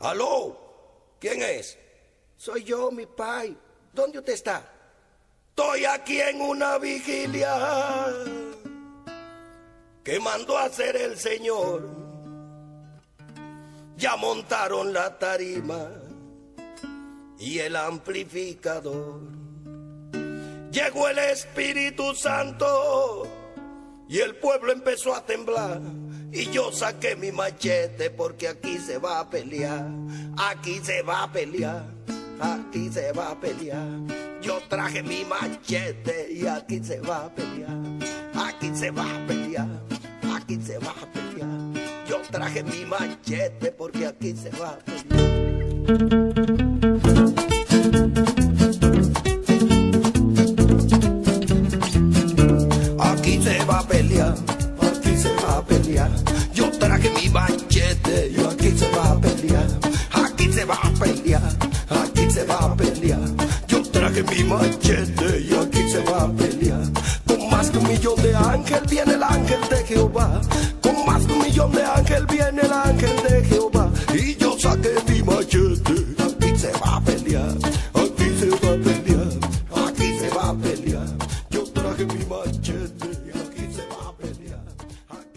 ¿Aló? ¿Quién es? Soy yo, mi pai. ¿Dónde usted está? Estoy aquí en una vigilia que mandó a hacer el Señor. Ya montaron la tarima y el amplificador. Llegó el Espíritu Santo y el pueblo empezó a temblar. Y yo saqué mi machete porque aquí se va a pelear, aquí se va a pelear, aquí se va a pelear. Yo traje mi machete y aquí se va a pelear, aquí se va a pelear, aquí se va a pelear. Yo traje mi machete porque aquí se va a pelear. Yo traje mi machete y aquí se va a pelear. Aquí se va a pelear, aquí se va a pelear. Yo traje mi machete y aquí se va a pelear. Con más de un millón de ángeles viene el ángel de Jehová. Con más de un millón de ángeles viene el ángel de Jehová. Y yo saqué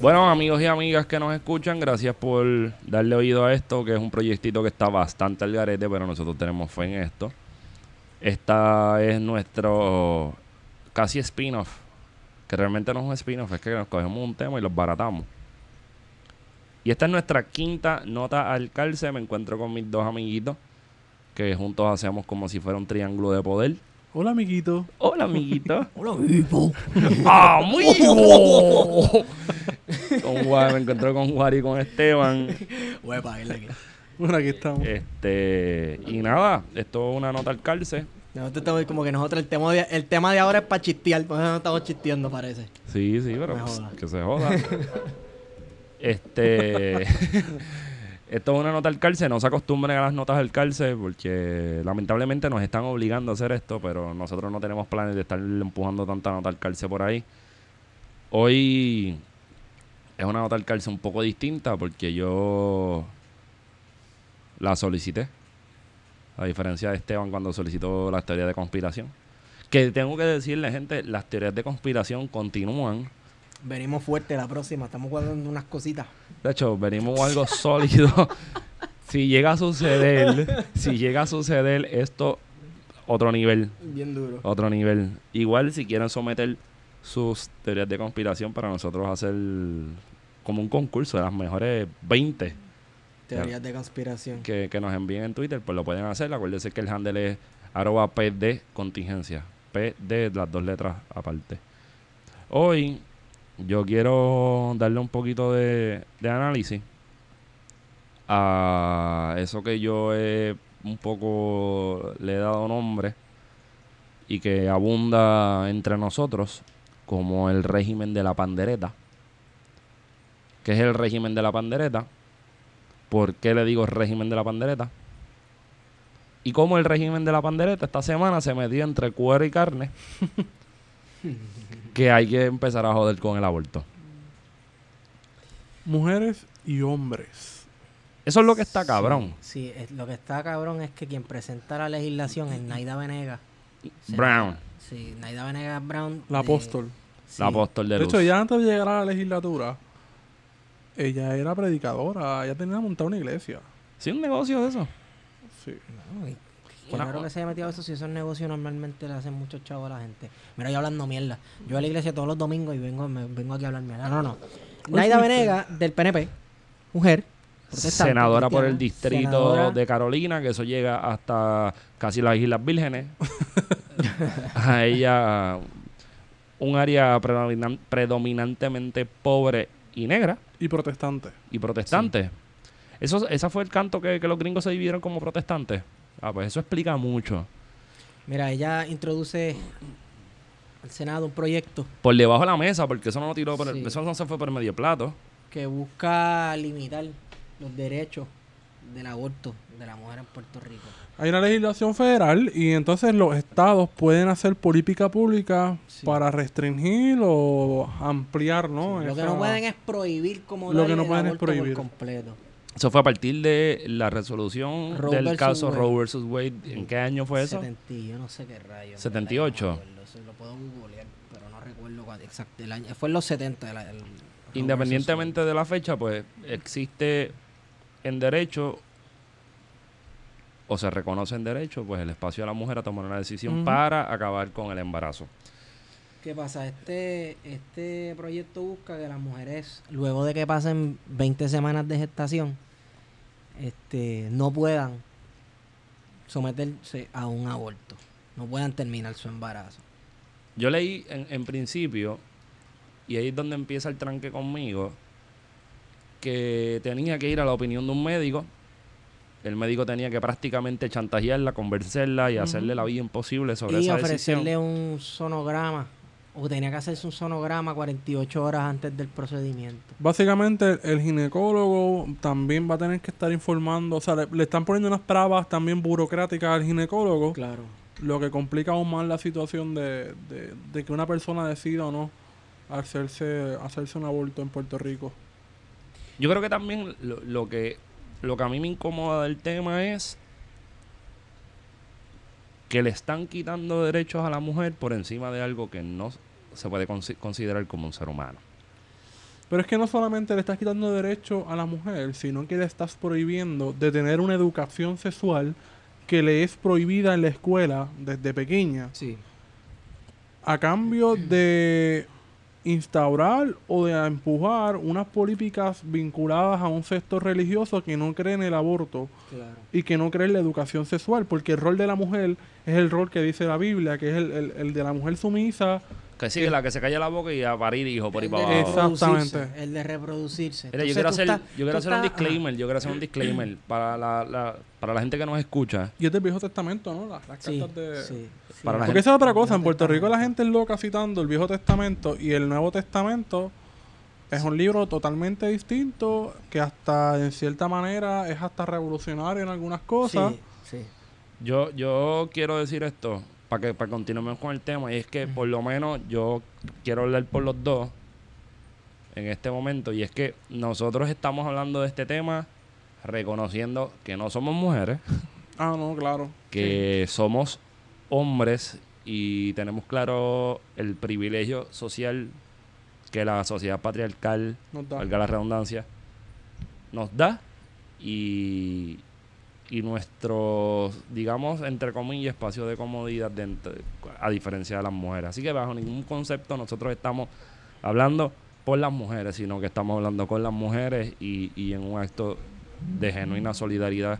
Bueno, amigos y amigas que nos escuchan, gracias por darle oído a esto, que es un proyectito que está bastante al garete, pero nosotros tenemos fe en esto. Esta es nuestro casi spin-off, que realmente no es un spin-off, es que nos cogemos un tema y los baratamos. Y esta es nuestra quinta nota al calce. Me encuentro con mis dos amiguitos, que juntos hacemos como si fuera un triángulo de poder. Hola, amiguito. Hola, amiguito. Hola, vivo. ¡Amigo! con Juan, me encontré con Juan y con Esteban. Huepa, aquí. Bueno, aquí estamos. Este, y nada, esto es una nota al calce. Nosotros estamos como que nosotros el tema de, el tema de ahora es para chistear, por eso no estamos chisteando, parece. Sí, sí, pero pues, que se joda. este. Esto es una nota al calce. No se acostumbren a las notas al calce porque lamentablemente nos están obligando a hacer esto, pero nosotros no tenemos planes de estar empujando tanta nota al calce por ahí. Hoy es una nota al calce un poco distinta porque yo la solicité. A diferencia de Esteban cuando solicitó las teorías de conspiración. Que tengo que decirle, gente, las teorías de conspiración continúan. Venimos fuerte la próxima, estamos guardando unas cositas. De hecho, venimos algo sólido. si llega a suceder, si llega a suceder esto, otro nivel, Bien duro. otro nivel. Igual si quieren someter sus teorías de conspiración para nosotros hacer como un concurso de las mejores 20 Teorías de conspiración. que, que nos envíen en Twitter, pues lo pueden hacer. Acuérdense que el handle es arroba PD contingencia. PD, las dos letras aparte. Hoy yo quiero darle un poquito de, de análisis a eso que yo he un poco le he dado nombre y que abunda entre nosotros como el régimen de la pandereta. ¿Qué es el régimen de la pandereta? ¿Por qué le digo régimen de la pandereta? Y cómo el régimen de la pandereta esta semana se metió entre cuero y carne. que hay que empezar a joder con el aborto. Mujeres y hombres. Eso es lo que está cabrón. Sí, es- lo que está cabrón es que quien presenta la legislación es Naida Venega. Sí. Brown, Sí, Naida Venegas Brown. La apóstol. sí. la apóstol de De luz. hecho, ya antes de llegar a la legislatura, ella era predicadora. Ella tenía montada una iglesia. ¿Sí un negocio de eso? Sí. No, y- raro que se haya metido a eso si esos negocios normalmente le hacen mucho chavo a la gente. Mira, yo hablando mierda. Yo a la iglesia todos los domingos y vengo, me- vengo aquí a hablar mierda. No, no. Naida? Venega, del PNP, mujer, protestante, Senadora por el distrito senadora- de Carolina, que eso llega hasta casi las Islas Vírgenes. a ella, un área predominan- predominantemente pobre y negra Y protestante. y protestante. Eso, esa fue el canto que, que los gringos se dividieron como protestantes. Ah, pues eso explica mucho. Mira, ella introduce al Senado un proyecto Por debajo de la mesa, porque eso no lo tiró por el- eso no se fue por medio plato. que busca limitar los derechos del aborto de la mujer en Puerto Rico. Hay una legislación federal y entonces los estados pueden hacer política pública Sí. para restringir o ampliar, ¿no? Lo que Esa- no pueden es prohibir como Lo que no pueden es prohibir. por completo. Eso fue a partir de la resolución Roe del caso Wade. Roe versus Wade. ¿En qué año fue eso? 70, y yo no sé qué rayo. 78. No me acuerdo, eso lo puedo googlear, pero no recuerdo cuál exacto el año. Fue en los 70. el- el- Independientemente de la fecha, pues existe en derecho o se reconoce en derecho, pues el espacio de la mujer a tomar una decisión para acabar con el embarazo. ¿Qué pasa? Este, este proyecto busca que las mujeres, luego de que pasen 20 semanas de gestación, este, no puedan someterse a un aborto. No puedan terminar su embarazo. Yo leí en, en principio, y ahí es donde empieza el tranque conmigo, que tenía que ir a la opinión de un médico. El médico tenía que prácticamente chantajearla, convencerla y hacerle la vida imposible sobre y esa decisión. ofrecerle un sonograma. O tenía que hacerse un sonograma 48 horas antes del procedimiento. Básicamente, el ginecólogo también va a tener que estar informando, o sea, le, le están poniendo unas trabas también burocráticas al ginecólogo, Claro. lo que complica aún más la situación de, de- de que una persona decida o no hacerse, hacerse un aborto en Puerto Rico. Yo creo que también lo, lo que lo que a mí me incomoda del tema es que le están quitando derechos a la mujer por encima de algo que no se puede consi- considerar como un ser humano. Pero es que no solamente le estás quitando derecho a la mujer, sino que le estás prohibiendo de tener una educación sexual que le es prohibida en la escuela desde pequeña. Sí. a cambio de instaurar o de empujar unas políticas vinculadas a un sector religioso que no cree en el aborto Claro. y que no cree en la educación sexual, porque el rol de la mujer es el rol que dice la Biblia, que es el, el- el de la mujer sumisa. Que sí, que la que se calla la boca y a parir hijos por ahí para abajo. Exactamente. El de reproducirse. Mira, yo quiero hacer, estás- yo quiero hacer un estás- disclaimer, yo quiero hacer un disclaimer para la, la- para la gente que nos escucha. Y es del Viejo Testamento, ¿no? Las, las Sí, cartas de... sí, sí. Para la Porque esa es otra cosa, en Puerto Rico la gente es loca citando el Viejo Testamento y el Nuevo Testamento es un libro totalmente distinto que hasta en cierta manera es hasta revolucionario en algunas cosas. Sí, sí. Yo, yo quiero decir esto para que para continuemos con el tema y es que por lo menos yo quiero hablar por los dos en este momento y es que nosotros estamos hablando de este tema reconociendo que no somos mujeres, Ah, no, claro. que somos hombres y tenemos claro el privilegio social que la sociedad patriarcal, valga la redundancia, nos da y, y nuestro, digamos, entre comillas, espacio de comodidad dentro, a diferencia de las mujeres. Así que bajo ningún concepto nosotros estamos hablando por las mujeres, sino que estamos hablando con las mujeres y, y en un acto de genuina solidaridad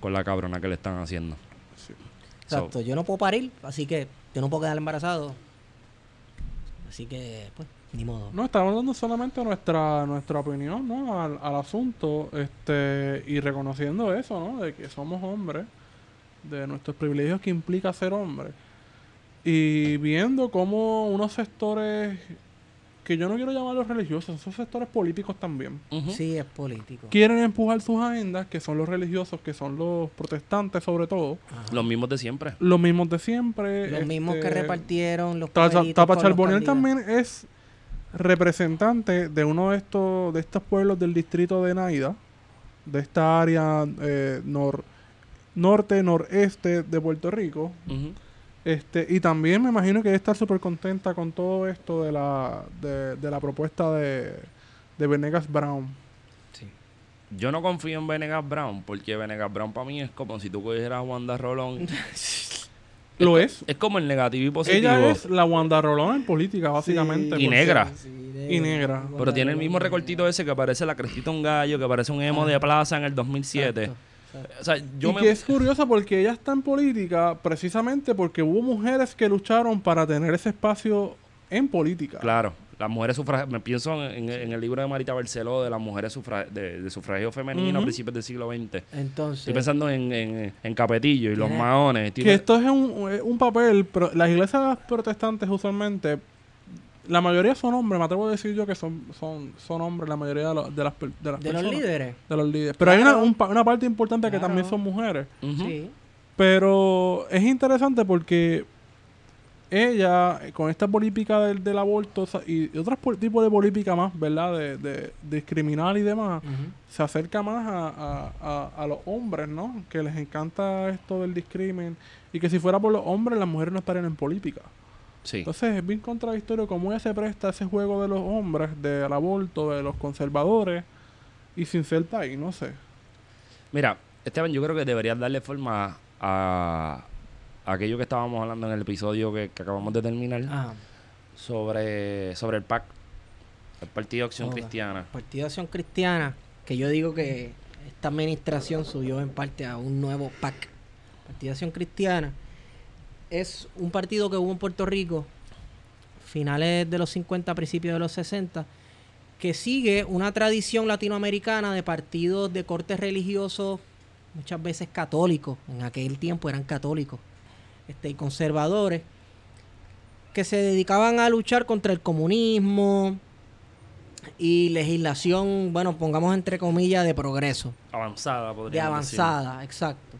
con la cabrona que le están haciendo. Exacto. Yo no puedo parir, así que yo no puedo quedar embarazado. Así que, pues, ni modo. No, estamos dando solamente nuestra nuestra opinión ¿no? al, al asunto este y reconociendo eso, ¿no? De que somos hombres, de nuestros privilegios que implica ser hombre. Y viendo cómo unos sectores que yo no quiero llamarlos religiosos, son sectores políticos también. Sí, es político. quieren empujar sus agendas, que son los religiosos, que son los protestantes sobre todo, Ajá. Los mismos de siempre. los mismos de siempre. Los mismos que este, repartieron los Tapa candidatos. también es representante de uno de estos de estos pueblos del distrito de Naida, de esta área eh, nor- norte noreste de Puerto Rico. Este, y también me imagino que debe estar súper contenta con todo esto de la, de, de la propuesta de, de Venegas Brown. Sí. Yo no confío en Venegas Brown, porque Venegas Brown para mí es como si tú cogieras a Wanda Rolón. Lo es. Es como el negativo y positivo. Ella es la Wanda Rolón en política, básicamente. Y negra. Y negra. Pero tiene el mismo recortito ese que parece la crestita un gallo, que parece un emo de plaza en el 2007. Exacto. O sea, yo y me... que es curioso porque ella está en política precisamente porque hubo mujeres que lucharon para tener ese espacio en política. Claro, las mujeres sufragistas... Me pienso en, en el libro de Marita Barceló de las mujeres sufra- de, de sufragio femenino a principios del siglo XX. Entonces, Estoy pensando en, en, en Capetillo y los maones. estoy Que esto es un, un papel, pero las iglesias protestantes usualmente, la mayoría son hombres, me atrevo a decir yo que son, son, son hombres la mayoría de, los- de las, de las de los personas. líderes. De los líderes. Pero hay una, un una parte importante que también son mujeres. Sí. Pero es interesante porque ella, con esta política del, del aborto o sea, y otros tipos de política más, ¿verdad? De, de discriminar y demás, se acerca más a, a- a- a los hombres, ¿no? Que les encanta esto del discrimen y que si fuera por los hombres, las mujeres no estarían en política. Sí. Entonces es bien contradictorio cómo ella se presta a ese juego de los hombres, del aborto, de los conservadores, y sin ser país, no sé. Mira, Esteban, yo creo que deberías darle forma a aquello que estábamos hablando en el episodio que, que acabamos de terminar sobre, sobre el PAC, el Partido de Acción. Cristiana. Partido de Acción Cristiana, que yo digo que esta administración subió en parte a un nuevo PAC. Partido de Acción Cristiana es un partido que hubo en Puerto Rico, finales de los 50, principios de los 60, que sigue una tradición latinoamericana de partidos de corte religioso, muchas veces católicos, en aquel tiempo eran católicos, este, y conservadores, que se dedicaban a luchar contra el comunismo, y legislación, bueno, pongamos entre comillas, de progreso, Avanzada, de podríamos decir. avanzada, exacto.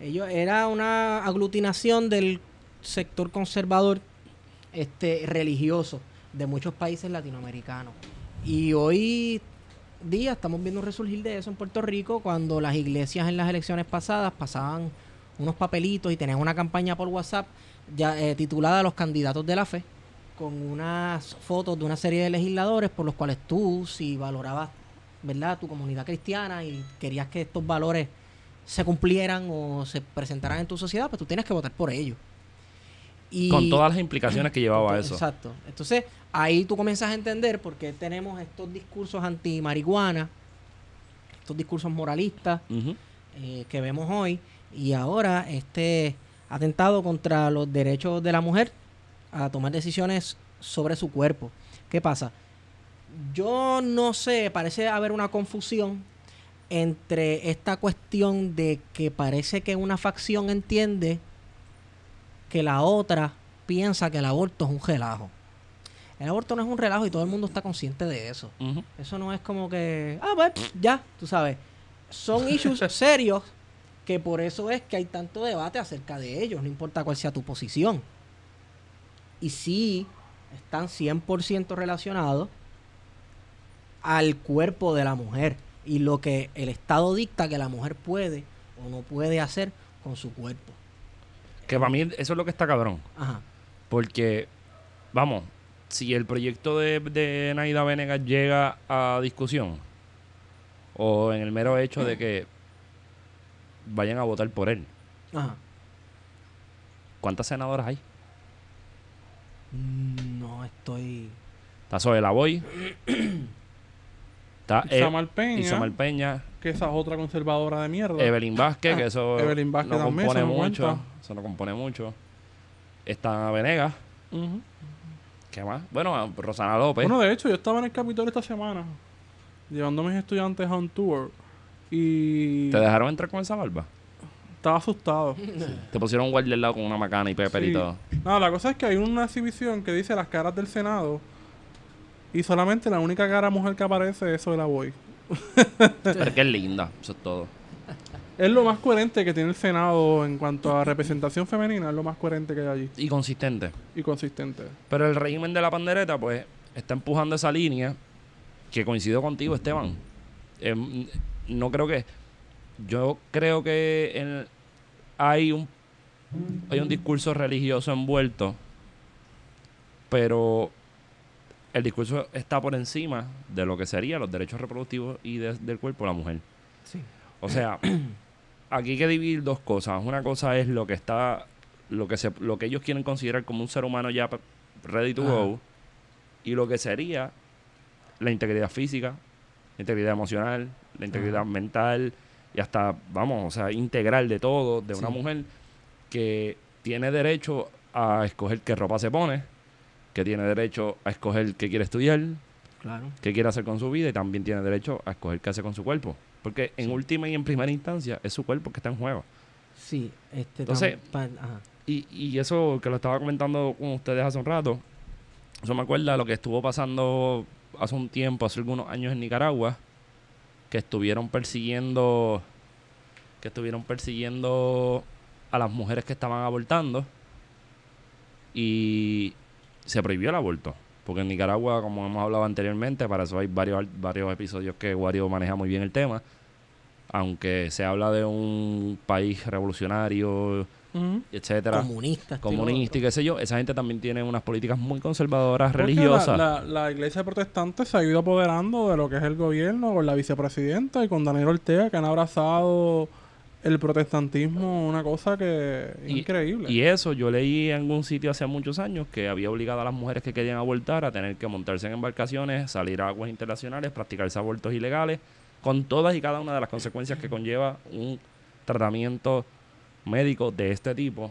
Ellos era una aglutinación del sector conservador este religioso de muchos países latinoamericanos. Y hoy día estamos viendo un resurgir de eso en Puerto Rico cuando las iglesias en las elecciones pasadas pasaban unos papelitos y tenían una campaña por WhatsApp ya eh, titulada Los candidatos de la fe con unas fotos de una serie de legisladores por los cuales tú, si valorabas ¿verdad? tu comunidad cristiana y querías que estos valores se cumplieran o se presentaran en tu sociedad, pues tú tienes que votar por ellos. Y Con todas las implicaciones que llevaba Entonces, eso. Exacto. Entonces, ahí tú comienzas a entender por qué tenemos estos discursos anti-marihuana, estos discursos moralistas eh, que vemos hoy, y ahora este atentado contra los derechos de la mujer a tomar decisiones sobre su cuerpo. ¿Qué pasa? Yo no sé, parece haber una confusión entre esta cuestión de que parece que una facción entiende que la otra piensa que el aborto es un relajo. El aborto no es un relajo y todo el mundo está consciente de eso. Eso no es como que, ah, pues ya, tú sabes. Son issues serios que por eso es que hay tanto debate acerca de ellos, no importa cuál sea tu posición. Y sí, están 100% relacionados al cuerpo de la mujer y lo que el Estado dicta que la mujer puede o no puede hacer con su cuerpo. Que para mí eso es lo que está cabrón. Ajá. Porque, vamos, si el proyecto de, de Naida Venegas llega a discusión, o en el mero hecho de que vayan a votar por él, Ajá. ¿cuántas senadoras hay? Mm, No estoy... Está Zoe Lavoy. Está E- Isamar Peña, Isamar Peña, que esa es otra conservadora de mierda. Evelyn Vázquez, que eso Evelyn Vázquez no también, compone eso no mucho. cuenta. Eso no compone mucho. Está Venegas. ¿Qué más? Bueno, a Rosana López. Bueno, de hecho, yo estaba en el Capitolio esta semana, llevando a mis estudiantes a un tour, y ¿Te dejaron entrar con esa barba? estaba asustado. Te pusieron un guardia al lado con una macana y pepper y todo. No, la cosa es que hay una exhibición que dice las caras del Senado, y solamente la única cara mujer que aparece es la Boy. Pero es que es linda, eso es todo. Es lo más coherente que tiene el Senado en cuanto a representación femenina, es lo más coherente que hay allí, Y consistente. y consistente. Pero el régimen de la pandereta, pues, está empujando esa línea que coincido contigo, Esteban. Em, no creo que. Yo creo que en- hay un hay un discurso religioso envuelto, pero el discurso está por encima de lo que serían los derechos reproductivos y de- del cuerpo de la mujer. Sí. O sea, aquí hay que dividir dos cosas. Una cosa es lo que está, lo que se, lo que ellos quieren considerar como un ser humano ya ready to Ajá. go, y lo que sería la integridad física, la integridad emocional, la integridad mental y hasta, vamos, o sea, integral de todo de una mujer que tiene derecho a escoger qué ropa se pone, que tiene derecho a escoger qué quiere estudiar, Claro. qué quiere hacer con su vida y también tiene derecho a escoger qué hace con su cuerpo. Porque en última y en primera instancia es su cuerpo que está en juego. Sí, este Entonces- ajá. Y, y eso que lo estaba comentando con ustedes hace un rato, eso me acuerda lo que estuvo pasando hace un tiempo, hace algunos años en Nicaragua, que estuvieron persiguiendo, que estuvieron persiguiendo a las mujeres que estaban abortando y se prohibió el aborto. Porque en Nicaragua, como hemos hablado anteriormente, para eso hay varios, varios episodios que Wario maneja muy bien el tema. Aunque se habla de un país revolucionario, Ujú. etcétera, Comunista. esto y lo comunista y otro. qué sé yo, esa gente también tiene unas políticas muy conservadoras, Porque religiosas. La, la, la iglesia protestante se ha ido apoderando de lo que es el gobierno con la vicepresidenta y con Daniel Ortega, que han abrazado el protestantismo, una cosa que es Y- increíble. Y eso yo leí en algún sitio hace muchos años que había obligado a las mujeres que querían abortar a tener que montarse en embarcaciones, salir a aguas internacionales, practicarse abortos ilegales, con todas y cada una de las consecuencias que conlleva un tratamiento médico de este tipo.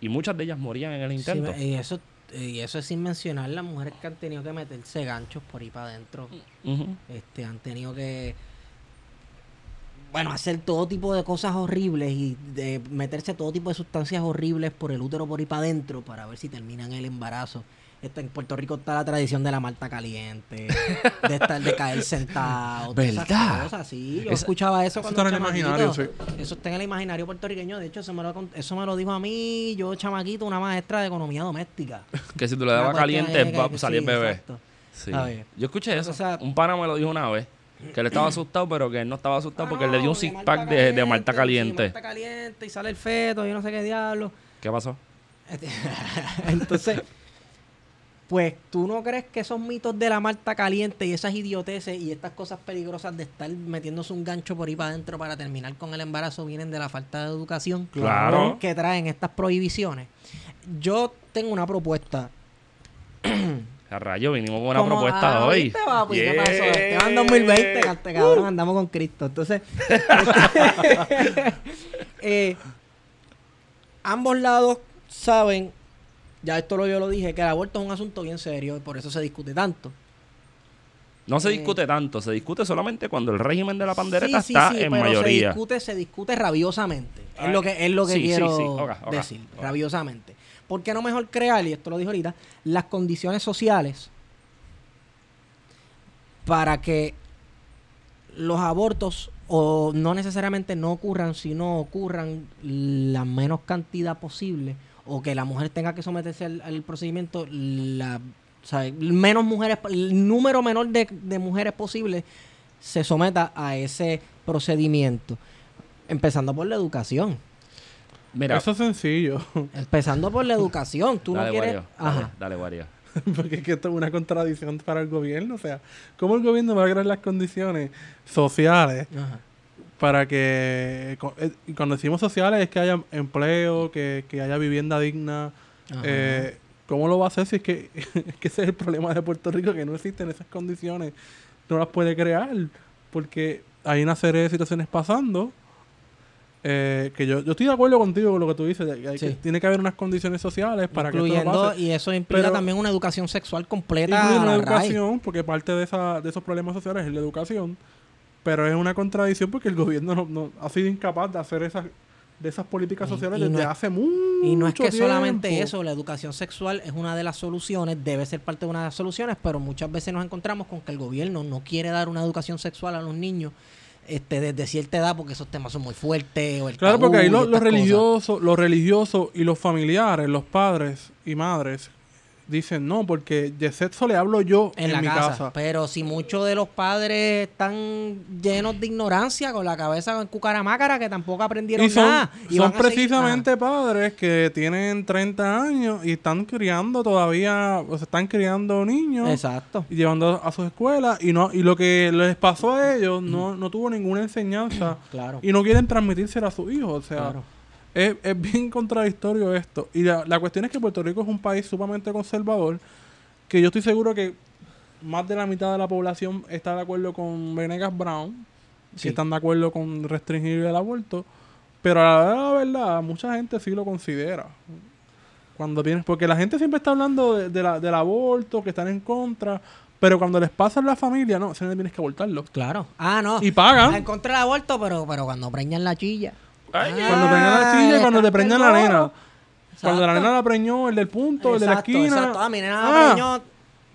Y muchas de ellas morían en el Sí, intento. y eso y eso es sin mencionar las mujeres que han tenido que meterse ganchos por ahí para adentro. Este, han tenido que bueno, hacer todo tipo de cosas horribles y de meterse todo tipo de sustancias horribles por el útero por ahí para adentro para ver si terminan el embarazo. Este, en Puerto Rico está la tradición de la malta caliente, de estar de caer sentado, esas ¿Verdad? cosas, sí. Yo Esa- escuchaba eso Eso cuando está en el imaginario, chamaquito. Eso está en el imaginario puertorriqueño. De hecho, eso me lo, eso me lo dijo a mí, yo chamaquito, una maestra de economía doméstica. Que si tú le dabas caliente, va a salir sí, bebé. exacto. Sí. Yo escuché eso. O sea- un pana me lo dijo una vez. Que él estaba asustado, pero que él no estaba asustado Ah, porque él le dio un six pack de, de malta sí, caliente. malta caliente y sale el feto y no sé qué diablo. ¿Qué pasó? Este, Entonces, pues tú no crees que esos mitos de la malta caliente y esas idioteces y estas cosas peligrosas de estar metiéndose un gancho por ahí para adentro para terminar con el embarazo vienen de la falta de educación Claro. que traen estas prohibiciones. Yo tengo una propuesta. A rayo, vinimos con una Como- propuesta ah, hoy. ¿viste, papi? ¿Qué Yeah. pasó? Esteban 2020, cante, cabrón, andamos con Cristo. Entonces, eh, ambos lados saben, ya esto lo, yo lo dije, que el aborto es un asunto bien serio y por eso se discute tanto. No se Eh, discute tanto, se discute solamente cuando el régimen de la pandereta Sí, sí, está sí, en pero mayoría. se discute, se discute rabiosamente. Es lo que, es lo que quiero decir, rabiosamente. ¿Por qué no mejor crear, y esto lo dijo ahorita, las condiciones sociales para que los abortos o no necesariamente no ocurran, sino ocurran la menos cantidad posible o que la mujer tenga que someterse al, al procedimiento la o sea, menos mujeres el número menor de, de mujeres posible se someta a ese procedimiento empezando por la educación Mira, Eso es sencillo. empezando por la educación tú dale, no quieres Wario, ajá Dale, dale, Wario. Porque es que esto es una contradicción para el gobierno. O sea, ¿cómo el gobierno va a crear las condiciones sociales ajá. Para que, eh, cuando decimos sociales, es que haya empleo, que, que haya vivienda digna? Eh, ¿Cómo lo va a hacer si es que, es que ese es el problema de Puerto Rico, que no existen esas condiciones? No las puede crear, porque hay una serie de situaciones pasando. eh, que yo, yo estoy de acuerdo contigo con lo que tú dices, que Sí. tiene que haber unas condiciones sociales para que esto no incluyendo pase. y eso implica Pero- también una educación sexual completa Incluye raíz. educación, porque parte de, esa, de esos problemas sociales es la educación, pero es una contradicción porque el gobierno no, no- ha sido incapaz de hacer esas, de esas políticas sociales y desde es- hace mucho Y no es que solamente tiempo. eso, la educación sexual es una de las soluciones, debe ser parte de una de las soluciones, pero muchas veces nos encontramos con que el gobierno no quiere dar una educación sexual a los niños este, desde cierta edad porque esos temas son muy fuertes. O el Claro, tabú porque ahí lo- los cosas. religiosos, los religiosos y los familiares, los padres y madres, dicen no, porque de sexo le hablo yo en, en, la mi casa. casa. Pero si muchos de los padres están llenos de ignorancia, con la cabeza en cucaramácara, que tampoco aprendieron Y son, nada. y son seguir- precisamente padres que tienen 30 años y están criando todavía, o sea, están criando niños. Exacto. y llevando a sus escuelas y no y lo que les pasó a ellos no, no tuvo ninguna enseñanza Claro. y no quieren transmitírsela a sus hijos o sea Claro. Es, es bien contradictorio esto y la, la cuestión es que Puerto Rico es un país sumamente conservador que yo estoy seguro que más de la mitad de la población está de acuerdo con Venegas Brown Sí. que están de acuerdo con restringir el aborto pero a la verdad, la verdad mucha gente sí lo considera cuando tienes porque la gente siempre está hablando de, de la- del aborto que están en contra pero cuando les pasa en la familia no no tienes que abortarlo Claro. Ah, no. y pagan En contra del aborto, pero, pero cuando preñan la chilla. Ay, Ah, cuando preñan la chilla cuando te preñan la Exacto. nena cuando la nena la preñó el del punto el de la Exacto, esquina exacto. Ah, mi nena Ah, la preñó,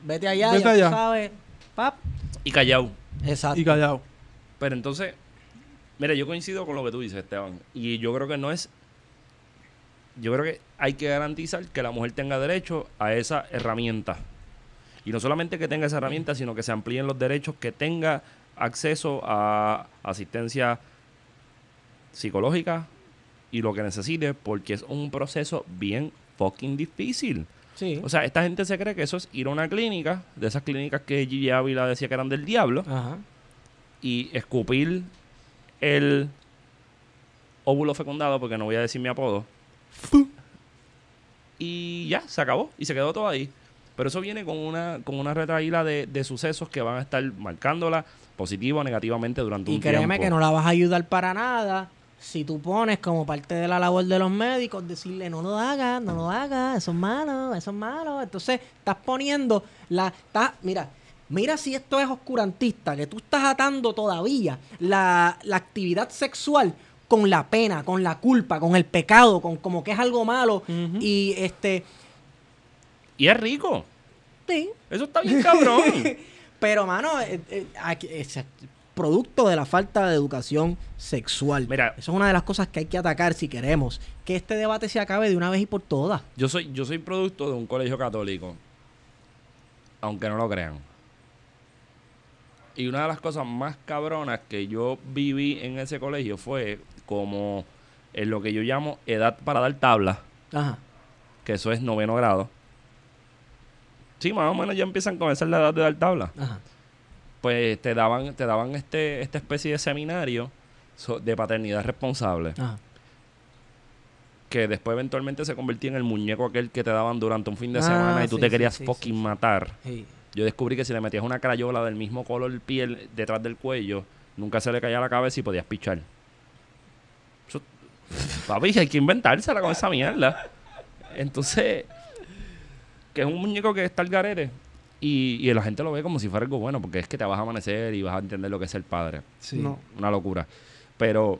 Vete allá, Vete ya allá. tú sabes. Pap. Y callao. Exacto. y callado Pero entonces, mira, yo coincido con lo que tú dices, Esteban. Y yo creo que no es yo creo que hay que garantizar que la mujer tenga derecho a esa herramienta. Y no solamente que tenga esa herramienta, sino que se amplíen los derechos, que tenga acceso a asistencia psicológica y lo que necesite, porque es un proceso bien fucking difícil. Sí. O sea, esta gente se cree que eso es ir a una clínica, de esas clínicas que Gigi Ávila decía que eran del diablo, Ajá. y escupir el óvulo fecundado, porque no voy a decir mi apodo. Y ya, se acabó. Y se quedó todo ahí. Pero eso viene con una, con una retraída de, de sucesos que van a estar marcándola positivo o negativamente durante Y un créeme tiempo. que no la vas a ayudar para nada si tú pones como parte de la labor de los médicos decirle no lo hagas, no lo hagas, eso es malo, eso es malo. Entonces estás poniendo la... Estás, mira, mira si esto es oscurantista, que tú estás atando todavía la, la actividad sexual con la pena, con la culpa, con el pecado, con como que es algo malo. Y este... Y es rico. Sí, Eso está bien cabrón. pero, mano, eh, eh, aquí- producto de la falta de educación sexual. Mira. Eso es una de las cosas que hay que atacar si queremos que este debate se acabe de una vez y por todas. Yo soy, yo soy producto de un colegio católico. Aunque no lo crean. Y una de las cosas más cabronas que yo viví en ese colegio fue como en lo que yo llamo edad para dar tabla, Ajá. que eso es noveno grado. Sí, más o menos ya empiezan con esa es la edad de dar tabla. Ajá. Pues te daban, te daban este, esta especie de seminario so- de paternidad responsable. Ajá. que después eventualmente se convertía en el muñeco aquel que te daban durante un fin de Ah, semana y tú sí, te querías sí, fucking sí, matar. Yo descubrí que si le metías una crayola del mismo color piel detrás del cuello, nunca se le caía la cabeza y podías pichar. Eso- papi, hay que inventársela con esa mierda. Entonces, que es un muñeco que está al garete. Y, y la gente lo ve como si fuera algo bueno, porque es que te vas a amanecer y vas a entender lo que es ser padre. No. Una locura. Pero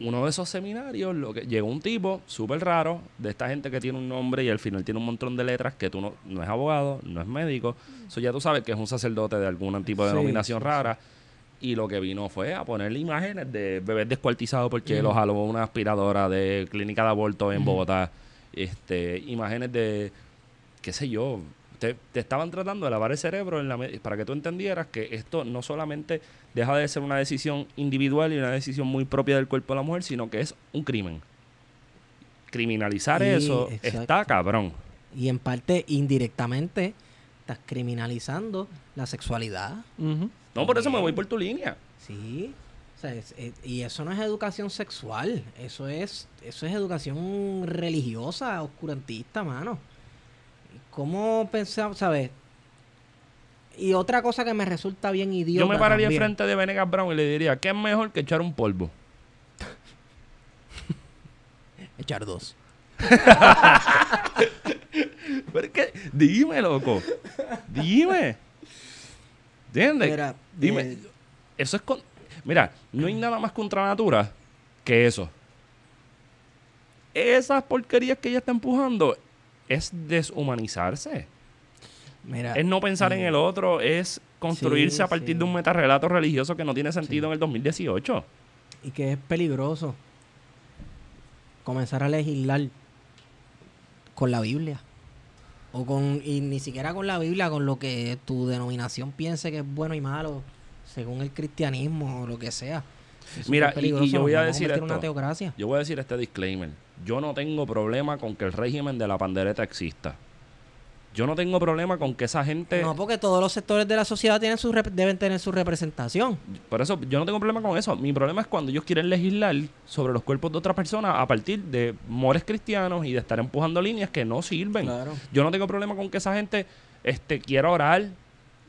uno de esos seminarios, lo que llegó un tipo súper raro, de esta gente que tiene un nombre y al final tiene un montón de letras, que tú no, no es abogado, no es médico. Eso ya tú sabes que es un sacerdote de algún tipo de Sí, denominación sí, rara. Y lo que vino fue a ponerle imágenes de bebés descuartizados porque los jaló una aspiradora de clínica de aborto en Bogotá. Este, imágenes de, qué sé yo, te, te estaban tratando de lavar el cerebro en la para que tú entendieras que esto no solamente deja de ser una decisión individual y una decisión muy propia del cuerpo de la mujer, sino que es un crimen. Criminalizar Sí, eso exacto. está cabrón. Y en parte, indirectamente, estás criminalizando la sexualidad. No, por eso me voy por tu línea. Sí. O sea, es- es- y eso no es educación sexual, eso es, eso es educación religiosa, oscurantista, mano. ¿Cómo pensamos, sabes? Y otra cosa que me resulta bien idiota. Yo me pararía también. enfrente de Venegas Brown y le diría, ¿qué es mejor que echar un polvo? Echar dos. Pero es que, dime, loco. Dime. ¿Entiendes? Mira, Dime. eh, Eso es con... Mira, no hay nada más contra natura que eso. Esas porquerías que ella está empujando es deshumanizarse. mira, Es no pensar en eh, el otro, es construirse sí, a partir sí. de un metarrelato religioso que no tiene sentido en el 2018. Y que es peligroso comenzar a legislar con la Biblia. O con, y ni siquiera con la Biblia, con lo que tu denominación piense que es bueno y malo, según el cristianismo o lo que sea. Eso Mira, y- y yo voy a decir esto. Yo voy a decir este disclaimer. Yo no tengo problema con que el régimen de la pandereta exista. Yo no tengo problema con que esa gente... No, porque todos los sectores de la sociedad tienen su rep- deben tener su representación. Por eso yo no tengo problema con eso. Mi problema es cuando ellos quieren legislar sobre los cuerpos de otras personas a partir de mores cristianos y de estar empujando líneas que no sirven. Claro. Yo no tengo problema con que esa gente este, quiera orar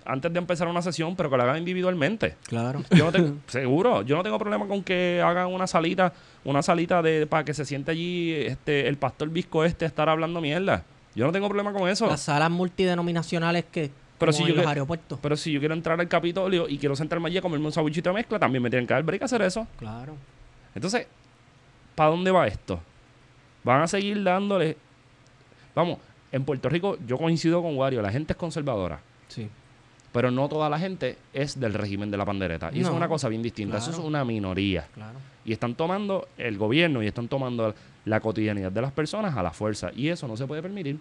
antes de empezar una sesión, pero que lo hagan individualmente. Claro. Yo no tengo, seguro, yo no tengo problema con que hagan una salita, una salita de para que se siente allí este el pastor visco este a estar hablando mierda. Yo no tengo problema con eso. Las salas multidenominacionales que Pero como si en yo los que- aeropuertos. Pero si yo quiero entrar al Capitolio y quiero sentarme allí a comerme un sabuchito de mezcla, también me tienen que dar break a hacer eso. Claro. Entonces, ¿para dónde va esto? Van a seguir dándole. Vamos, en Puerto Rico yo coincido con Wario, la gente es conservadora, Sí. Pero no toda la gente es del régimen de la pandereta. Y eso es una cosa bien distinta, eso es una minoría. Claro. Y están tomando el gobierno y están tomando la cotidianidad de las personas a la fuerza. Y eso no se puede permitir.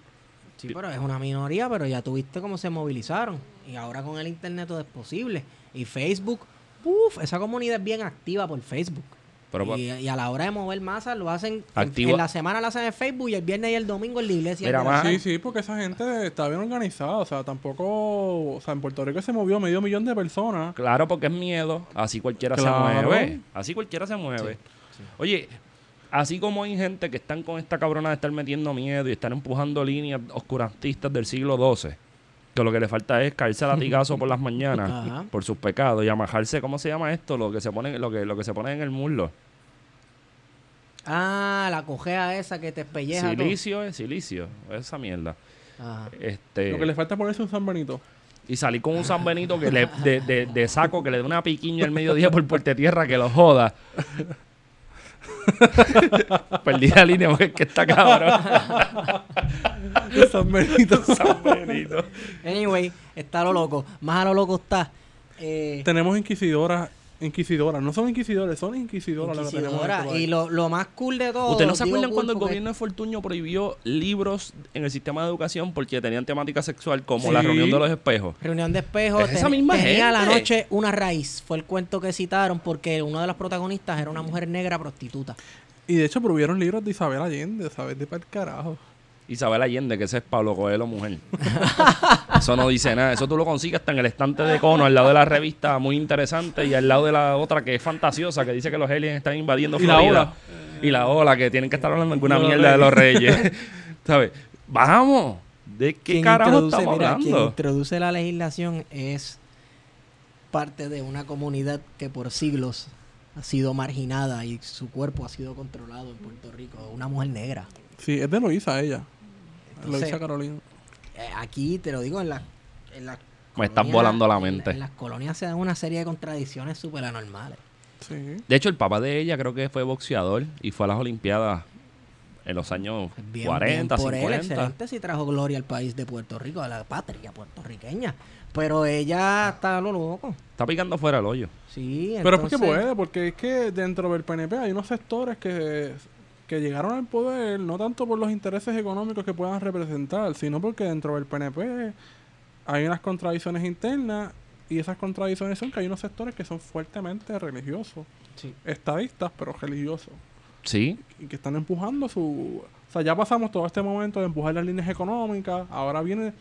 Sí, pero es una minoría, pero ya tuviste cómo se movilizaron. Y ahora con el internet todo es posible. Y Facebook, uff, esa comunidad es bien activa por Facebook. Pero, y, y a la hora de mover masas lo hacen en- Activa- en, la semana lo hacen en Facebook y el viernes y el domingo en la iglesia. Mira, la- Sí, sí, porque esa gente está bien organizada. O sea, tampoco. O sea, en Puerto Rico se movió medio millón de personas. Claro, porque es miedo. Así cualquiera Claro. se mueve. Así cualquiera se mueve. Oye, así como hay gente que están con esta cabrona de estar metiendo miedo y estar empujando líneas oscurantistas del siglo XII, que lo que le falta es caerse a latigazo por las mañanas Ajá. por sus pecados y amajarse, ¿cómo se llama esto? Lo que se pone, lo que, lo que se pone en el muslo. Ah, la cojea esa que te espelleja. todo. Silicio es silicio, esa mierda. Ajá. Este, Lo que le falta es ponerse un San Benito. y salí con un San Benito que le, de, de- de saco que le dé una piquiña al mediodía por puerta tierra que lo joda. Perdí la línea porque es que está cabrón. San Benito. San Benito. Anyway, está a lo loco. Más a lo loco está. Eh, tenemos inquisidoras. Inquisidoras. No son inquisidores, son inquisidoras. lo que este. Y lo, lo más cool de todo. ¿Ustedes no se acuerdan cuando el gobierno de Fortuño prohibió libros en el sistema de educación porque tenían temática sexual como Sí. la reunión de los espejos? Reunión de espejos. Es esa misma tenía la noche una raíz. Fue el cuento que citaron porque uno de los protagonistas era una mujer negra prostituta. Y de hecho, prohibieron libros de Isabel Allende, ¿sabes? De para el carajo. Isabel Allende, que ese es Pablo Coelho, mujer. Eso no dice nada. Eso tú lo consigues hasta en el estante de cono, al lado de la revista muy interesante y al lado de la otra que es fantasiosa, que dice que los aliens están invadiendo Y la Florida. ola. Y la ola, que tienen que estar hablando alguna mierda de los reyes. ¿Sabes? Vamos. ¿De qué Quien carajo estamos mira, quien hablando? introduce la legislación es parte de una comunidad que por siglos ha sido marginada y su cuerpo ha sido controlado en Puerto Rico. Una mujer negra. Sí, es de Loíza ella. Entonces, Loíza Carolina. Eh, aquí te lo digo en la en las Me estás volando la en- mente. En, las colonias se dan una serie de contradicciones súper anormales. Sí. De hecho, el papá de ella creo que fue boxeador y fue a las Olimpiadas en los años Bien, 40, bien por él, 50. excelente si trajo gloria al país de Puerto Rico, a la patria puertorriqueña. Pero ella está a lo loco. Está picando fuera el hoyo. Sí, Pero es porque puede, porque es que dentro del PNP hay unos sectores que, que llegaron al poder no tanto por los intereses económicos que puedan representar, sino porque dentro del PNP hay unas contradicciones internas y esas contradicciones son que hay unos sectores que son fuertemente religiosos, Sí. estadistas, pero religiosos, Sí, y que están empujando su... O sea, ya pasamos todo este momento de empujar las líneas económicas, ahora viene,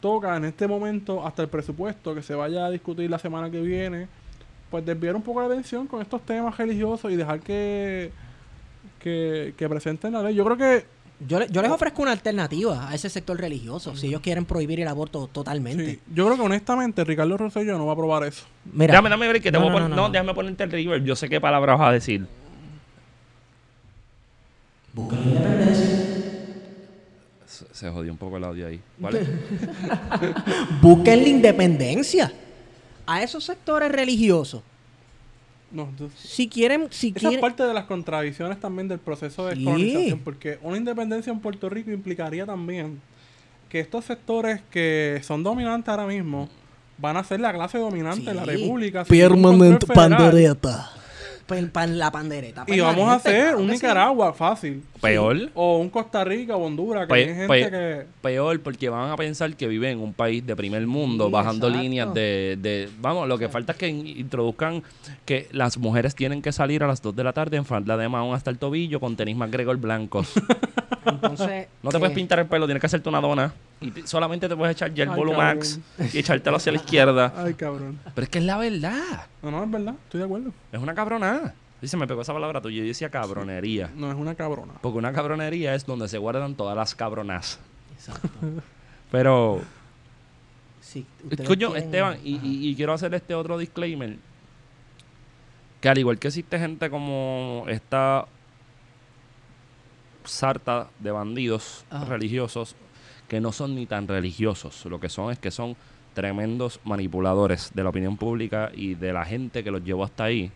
toca en este momento hasta el presupuesto que se vaya a discutir la semana que viene, pues desviar un poco la atención con estos temas religiosos y dejar que, que, que presenten la ley. Yo creo que Yo, le- yo les ofrezco una alternativa a ese sector religioso, si ellos quieren prohibir el aborto totalmente. sí, yo creo que honestamente Ricardo Rosselló no va a aprobar eso. Mira, Dame, dame ver que te No, voy a poner- no, no, no. déjame ponerte el reverb. Yo sé qué palabras vas a decir. Se, se jodió un poco el audio ahí. ¿Vale? busquen la independencia a esos sectores religiosos. No, entonces- Si quieren, si esa es quieren, parte de las contradicciones también del proceso de Sí. colonización, porque una independencia en Puerto Rico implicaría también que estos sectores que son dominantes ahora mismo van a ser la clase dominante de la Sí. República. Permanent pandereta. Pan- pan- la pandereta. Y vamos a hacer claro un sí. Nicaragua fácil. Peor. O un Costa Rica o Honduras, que Pe- hay gente pe- que... Peor porque van a pensar que viven en un país de primer mundo, Sí, bajando exacto. líneas de, de- Vamos, lo que falta es que in- introduzcan que las mujeres tienen que salir a las 2 de la tarde en falda de mahón hasta el tobillo con tenis McGregor blancos. Entonces, No te eh, puedes pintar el pelo, tienes que hacerte una dona. Y te- solamente te puedes echar ya el Ay, Volumax y echártelo hacia la izquierda. Ay, cabrón. Pero es que es la verdad. No, no, es verdad. Estoy de acuerdo. Es una cabronada. Dice, me pegó esa palabra tuya. Yo decía cabronería. No es una cabrona. Porque una cabronería es donde se guardan todas las cabronas. Exacto. Pero, ustedes coño, quieren- Esteban, y, y- y quiero hacer este otro disclaimer. Que al igual que existe gente como esta sarta de bandidos Ajá. religiosos que no son ni tan religiosos. Lo que son es que son tremendos manipuladores de la opinión pública y de la gente que los llevó hasta ahí.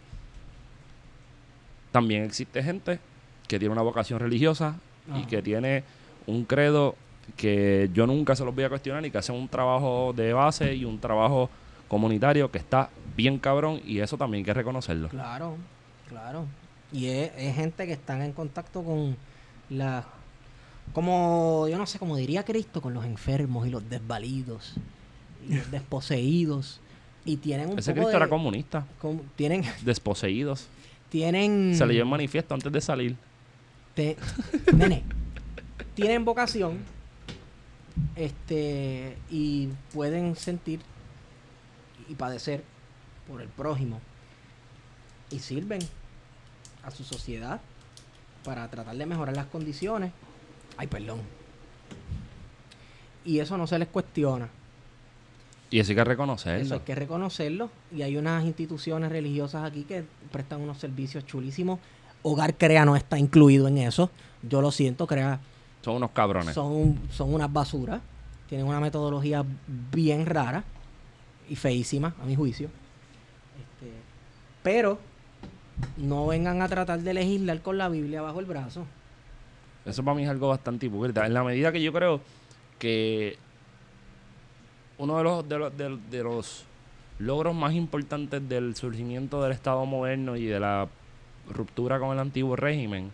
También existe gente que tiene una vocación religiosa y que tiene un credo que yo nunca se los voy a cuestionar y que hacen un trabajo de base y un trabajo comunitario que está bien cabrón y eso también hay que reconocerlo. Claro, claro. Y es, es gente que están en contacto con la como yo no sé cómo diría Cristo con los enfermos y los desvalidos y los desposeídos y tienen un Ese poco Cristo de- era comunista. com- tienen Desposeídos. tienen Se leyó el manifiesto antes de salir. te- nene, tienen vocación este y pueden sentir y padecer por el prójimo y sirven a su sociedad para tratar de mejorar las condiciones ay perdón y eso no se les cuestiona Y eso hay que eso reconocerlo. hay que reconocerlo. Y hay unas instituciones religiosas aquí que prestan unos servicios chulísimos. Hogar Crea no está incluido en eso. Yo lo siento, Crea Son unos cabrones. son, son unas basuras. Tienen una metodología bien rara y feísima, a mi juicio. Este, pero no vengan a tratar de legislar con la Biblia bajo el brazo. Eso para mí es algo bastante hipócrita. En la medida que yo creo que uno de los, de los, de- de los logros más importantes del surgimiento del Estado moderno y de la ruptura con el antiguo régimen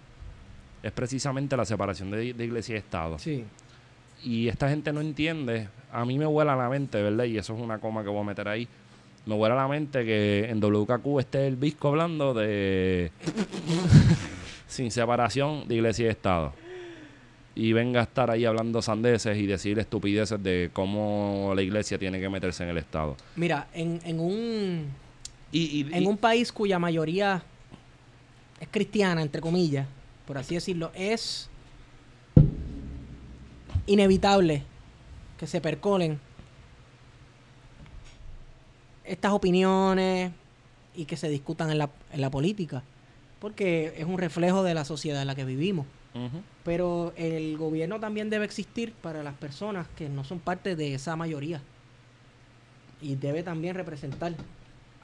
es precisamente la separación de, de iglesia y Estado. Sí. Y esta gente no entiende. A mí me vuela la mente, ¿verdad? Y eso es una coma que voy a meter ahí. Me vuela la mente que en WKQ esté el Visco hablando de. sin separación de iglesia y Estado. Y venga a estar ahí hablando sandeces y decir estupideces de cómo la iglesia tiene que meterse en el Estado. Mira, en, en un Y, y- en y- un país cuya mayoría es cristiana, entre comillas, por así decirlo, es inevitable que se percolen estas opiniones y que se discutan en la, en la política, porque es un reflejo de la sociedad en la que vivimos. Pero el gobierno también debe existir para las personas que no son parte de esa mayoría. Y debe también representar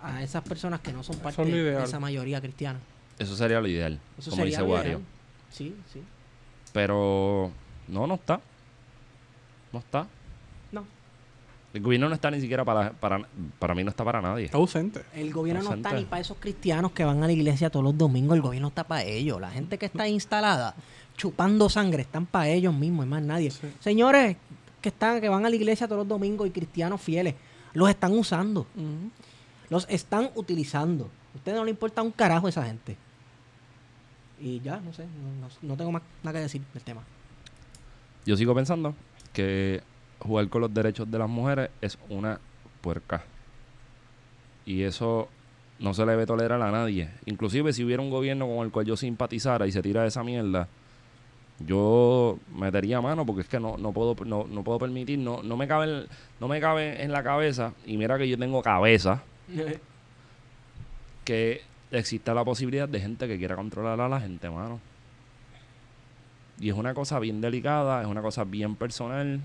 a esas personas que no son parte es de esa mayoría cristiana. Eso sería lo ideal, Eso como sería dice Wario. Sí, sí. Pero no, no está. No está. El gobierno no está ni siquiera para, para, para mí no está para nadie. Está ausente. El gobierno no está ni para esos cristianos que van a la iglesia todos los domingos. El gobierno está para ellos. La gente que está instalada chupando sangre están para ellos mismos y más nadie. Sí. Señores que están que van a la iglesia todos los domingos y cristianos fieles, los están usando. Los están utilizando. A ustedes no le importa un carajo esa gente. Y ya, no sé, no- no tengo más nada que decir del tema. Yo sigo pensando que jugar con los derechos de las mujeres es una puerca. Y eso no se le debe tolerar a nadie. Inclusive si hubiera un gobierno con el cual yo simpatizara y se tira de esa mierda, yo metería mano porque es que no, no puedo no, no puedo permitir, no, no me cabe en- no me cabe en la cabeza, y mira que yo tengo cabeza, que exista la posibilidad de gente que quiera controlar a la gente, mano. Y es una cosa bien delicada, es una cosa bien personal.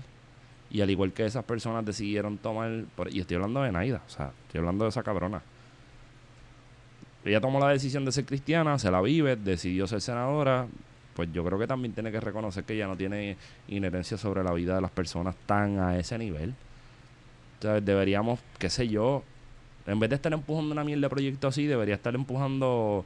Y al igual que esas personas decidieron tomar. y estoy hablando de Naida, o sea, estoy hablando de esa cabrona. Ella tomó la decisión de ser cristiana, se la vive, decidió ser senadora. Pues yo creo que también tiene que reconocer que ella no tiene inherencia sobre la vida de las personas tan a ese nivel. O deberíamos, qué sé yo, en vez de estar empujando una mierda de proyecto así, debería estar empujando,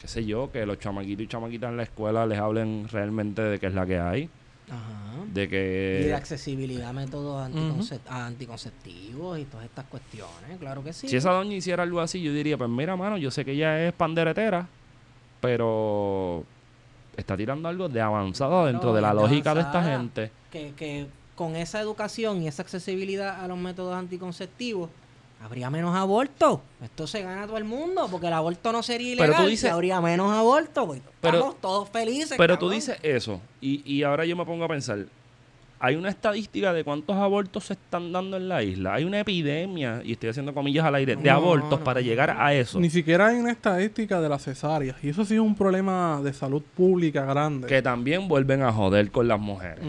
qué sé yo, que los chamaquitos y chamaquitas en la escuela les hablen realmente de qué es la que hay. Ajá. De Y de que accesibilidad a métodos anticonce- a anticonceptivos y todas estas cuestiones, claro que sí. si esa doña hiciera algo así, yo diría, pues mira, mano, yo sé que ella es panderetera, pero está tirando algo de avanzado dentro No, de la lógica de esta gente. que, que con esa educación y esa accesibilidad a los métodos anticonceptivos habría menos abortos. Esto se gana a todo el mundo porque el aborto no sería Pero ilegal tú dices- y habría menos abortos. pues, Pero- estamos todos felices. Pero tú dices eso, y, y ahora yo me pongo a pensar, hay una estadística de cuántos abortos se están dando en la isla. Hay una epidemia, y estoy haciendo comillas al aire, de No, abortos no, para no. llegar a eso. Ni siquiera hay una estadística de las cesáreas. Y eso sí es un problema de salud pública grande. Que también vuelven a joder con las mujeres.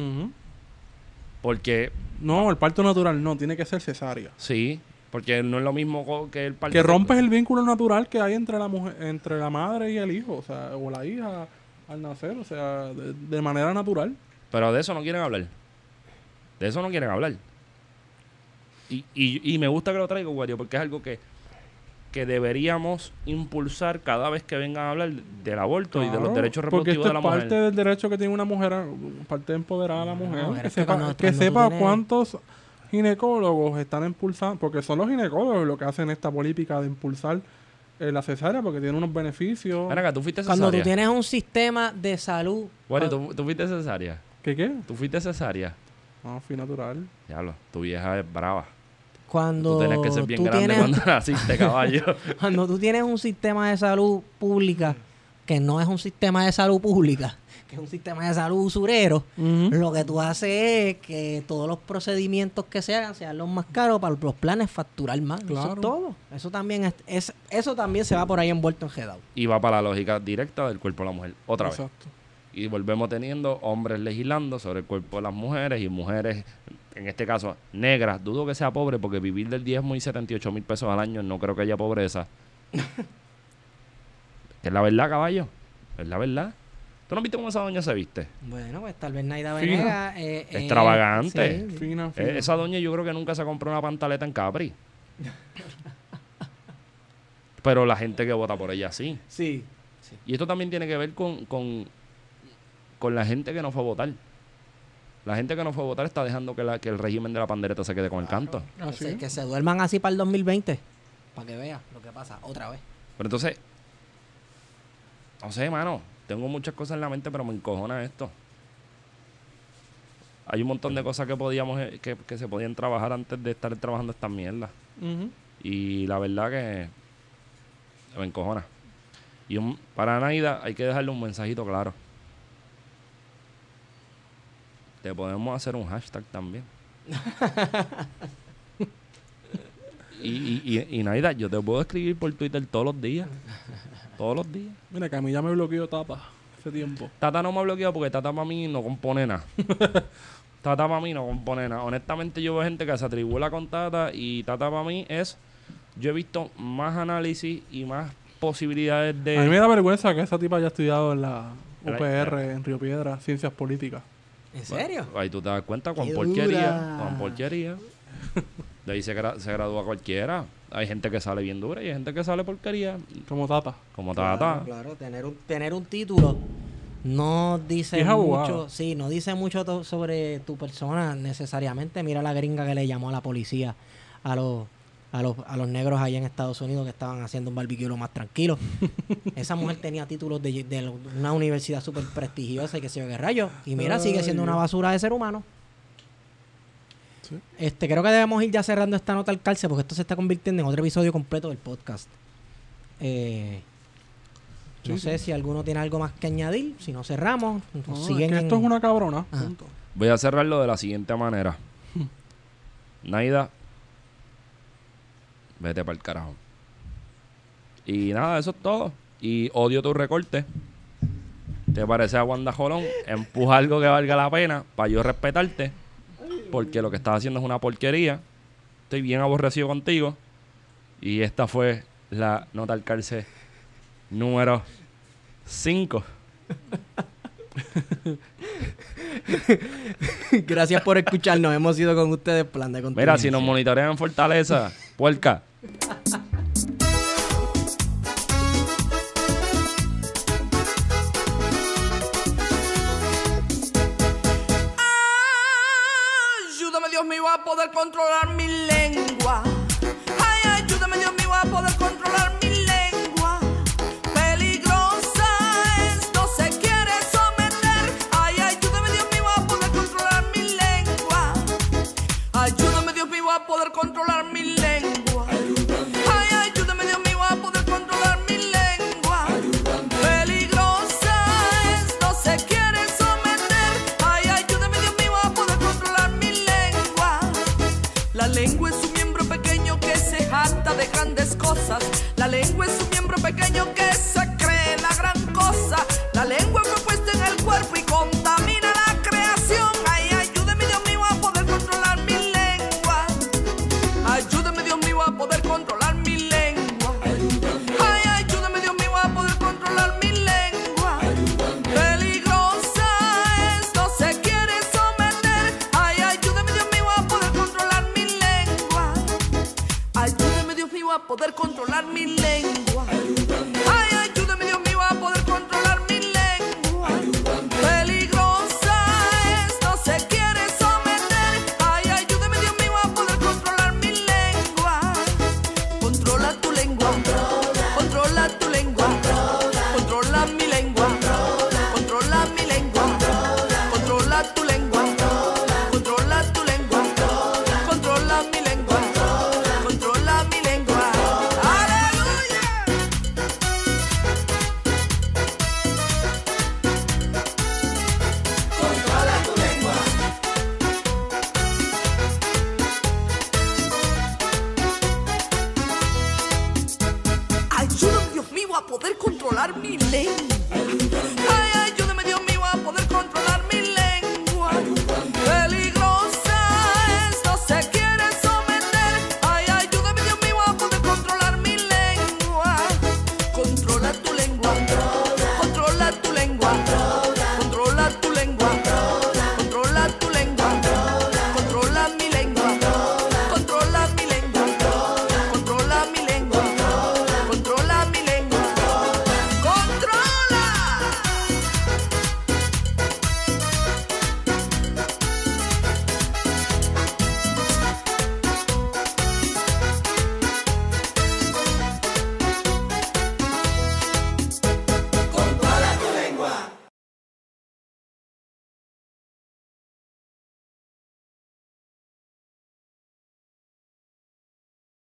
Porque, No, el parto natural no, tiene que ser cesárea. sí, porque no es lo mismo que el parto. Que rompes el vínculo natural que hay entre la mujer, entre la madre y el hijo, o sea, o la hija al nacer, o sea, de, de manera natural. Pero de eso no quieren hablar. De eso no quieren hablar. Y, y, y me gusta que lo traigo, Wario, porque es algo que que deberíamos impulsar cada vez que vengan a hablar del aborto y de los derechos Porque reproductivos de la es parte mujer. del derecho que tiene una mujer, parte de empoderar a la mujer. que sepa, que cuántos ginecólogos están impulsando, porque son los ginecólogos los que hacen esta política de impulsar eh, la cesárea, porque tiene unos beneficios. Ven acá, tú fuiste Cuando tú cesárea. tienes un sistema de salud. Bueno, ah, ¿tú, tú fuiste cesárea. ¿Qué qué? Tú fuiste cesárea. No, fui natural. Diablo, tu vieja es brava. Cuando Tú tienes que ser bien grande tienes- cuando naciste, caballo. Cuando tú tienes un sistema de salud pública que no es un sistema de salud pública, que es un sistema de salud usurero, lo que tú haces es que todos los procedimientos que se hagan sean los más caros para los planes facturar más. Eso Claro. es todo. Eso también es, es- eso también se va por ahí envuelto en Gedao. y va para la lógica directa del cuerpo de la mujer. Otra vez. Exacto. Y volvemos teniendo hombres legislando sobre el cuerpo de las mujeres y mujeres, en este caso, negras. Dudo que sea pobre porque vivir del diezmo y 78 mil pesos al año no creo que haya pobreza. es la verdad, caballo. Es la verdad. ¿Tú no viste cómo esa doña se viste? Bueno, pues tal vez Naida Fina. Venega. eh, eh, Extravagante. sí. Fina, Eh, fina. esa doña yo creo que nunca se compró una pantaleta en Capri. Pero la gente que vota por ella sí. Sí. Y esto también tiene que ver con, con, con la gente que no fue a votar. La gente que no fue a votar está dejando que, la, que el régimen de la pandereta se quede con el canto. Ah, Que, sí. se, que se duerman así para el 2020. Para que veas lo que pasa otra vez. Pero entonces, no sé, mano, tengo muchas cosas en la mente, pero me encojona esto. Hay un montón de cosas que podíamos eh, que, que se podían trabajar antes de estar trabajando esta mierda. Ujú. Y la verdad que me encojona. Y un- para Naida hay que dejarle un mensajito claro. Te podemos hacer un hashtag también. y, y, y, y Naida, yo te puedo escribir por Twitter todos los días. Todos los días. Mira, que a mí ya me bloqueó Tata hace tiempo. Tata no me ha bloqueado porque Tata para mí no compone nada. Tata para mí no compone nada. Honestamente yo veo gente que se atribula con Tata y Tata para mí es... Yo he visto más análisis y más posibilidades de... A mí me da vergüenza que esa tipa haya estudiado en la UPR, en Río Piedra, Ciencias Políticas. ¿En serio? Ahí tú te das cuenta con ¡Qué porquería. Con porquería. De ahí se, gra- se gradúa cualquiera. Hay gente que sale bien dura y hay gente que sale porquería. Como Tata. Como Tata. Claro, claro, tener un, tener un título no dice abogado. mucho, sí, no dice mucho sobre tu persona necesariamente. Mira la gringa que le llamó a la policía a los a los, a los negros allá en Estados Unidos que estaban haciendo un barbecue lo más tranquilo. Esa mujer tenía títulos de, de una universidad súper prestigiosa y que se yo qué rayos. Y mira, sigue siendo una basura de ser humano. Sí. Este, creo que debemos ir ya cerrando esta nota al cárcel porque esto se está convirtiendo en otro episodio completo del podcast. Eh, no Sí, sé si alguno tiene algo más que añadir. Si no cerramos, es que esto en- es una cabrona. Punto. Voy a cerrarlo de la siguiente manera. Naida, vete para el carajo. Y nada, eso es todo. Y odio tu recorte. ¿Te parece a Wanda Jolón? Empuja algo que valga la pena para yo respetarte. Porque lo que estás haciendo es una porquería. Estoy bien aborrecido contigo. Y esta fue la nota al cárcel número 5. Gracias por escucharnos. Hemos ido con ustedes plan de Mira, si nos monitorean en Fortaleza, puerca. Poder controlar